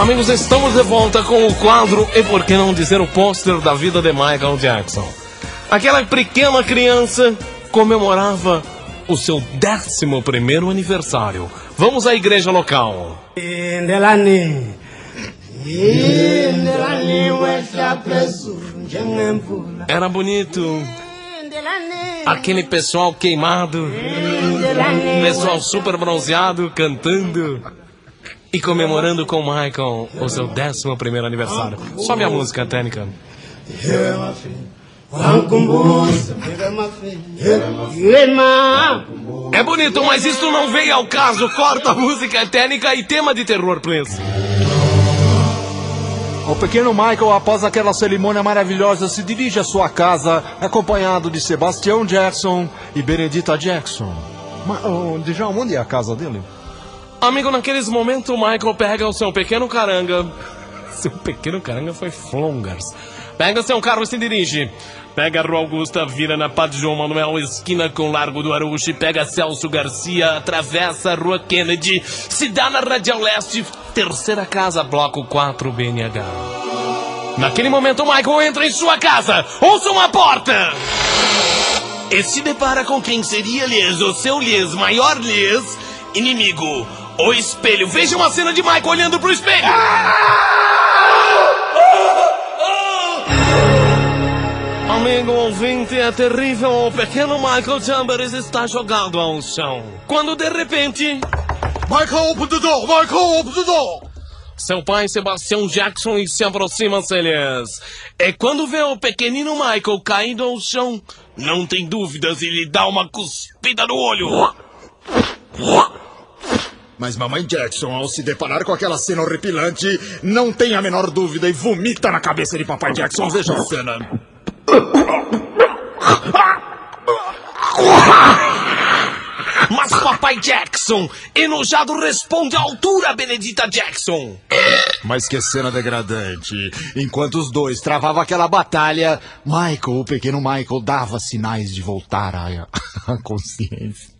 Amigos, estamos de volta com o quadro e por que não dizer o pôster da vida de Michael Jackson. Aquela pequena criança comemorava o seu 11 primeiro aniversário. Vamos à igreja local. Era bonito. Aquele pessoal queimado, pessoal super bronzeado cantando e comemorando com Michael o seu 11 primeiro aniversário. Sobe a música, técnica. É bonito, mas isso não veio ao caso. Corta a música técnica e tema de terror, please. O pequeno Michael, após aquela cerimônia maravilhosa, se dirige à sua casa, acompanhado de Sebastião Jackson e Benedita Jackson. Mas, oh, Djalma, onde é a casa dele? Amigo, naqueles momentos, o Michael pega o seu pequeno caranga. Seu pequeno caranga foi Flongers. Pega seu carro e se dirige. Pega a Rua Augusta, vira na Padre João Manuel, esquina com Largo do Aruxi, pega Celso Garcia, atravessa a Rua Kennedy, se dá na Radial Leste, terceira casa, bloco 4 BNH. Naquele momento, Michael entra em sua casa, ouça uma porta! E se depara com quem seria, lhes, o seu lhes, maior lhes, inimigo, o espelho. Veja uma cena de Michael olhando pro espelho. Amigo ouvinte, é terrível. O pequeno Michael Chambers está jogado ao chão. Quando de repente. Michael, open the door! Michael, open the door! Seu pai, Sebastião Jackson, e se aproxima deles. É quando vê o pequenino Michael caindo ao chão, não tem dúvidas, ele dá uma cuspida no olho. Mas mamãe Jackson, ao se deparar com aquela cena horripilante, não tem a menor dúvida e vomita na cabeça de papai Jackson. Veja a cena. Mas papai Jackson, enojado, responde à altura, Benedita Jackson. Mas que cena degradante. Enquanto os dois travavam aquela batalha, Michael, o pequeno Michael, dava sinais de voltar à à consciência.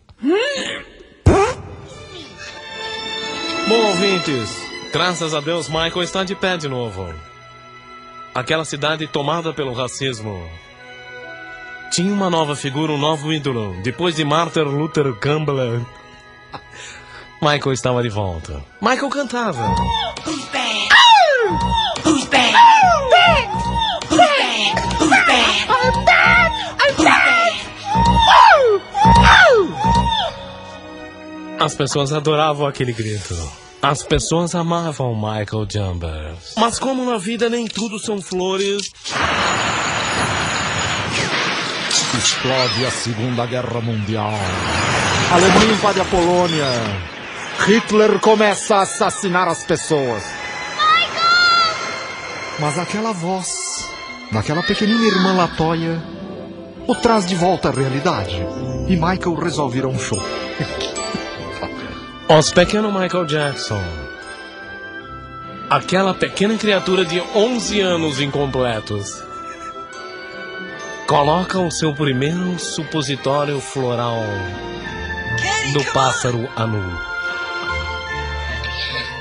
Bom, ouvintes, graças a Deus, Michael está de pé de novo. Aquela cidade tomada pelo racismo. Tinha uma nova figura, um novo ídolo. Depois de Martin Luther Campbell, Michael estava de volta. Michael cantava. As pessoas adoravam aquele grito. As pessoas amavam Michael Chambers. Mas como na vida nem tudo são flores, Explode a Segunda Guerra Mundial. A Alemanha invade a Polônia. Hitler começa a assassinar as pessoas. Mas aquela voz, daquela pequenina irmã Latoya, o traz de volta à realidade. E Michael resolve ir a um show. Os pequeno Michael Jackson. Aquela pequena criatura de 11 anos incompletos. Coloca o seu primeiro supositório floral do pássaro anu.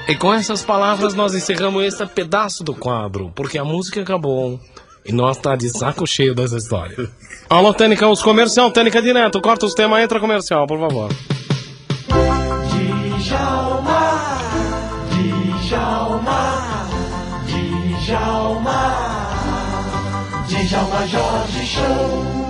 E com essas palavras nós encerramos este pedaço do quadro, porque a música acabou e nós tá de saco cheio dessa história. Alô, Tênica, os comercial, Tênica direto, corta os temas, entra comercial, por favor. Djalma, Djalma, Djalma Jorge Show.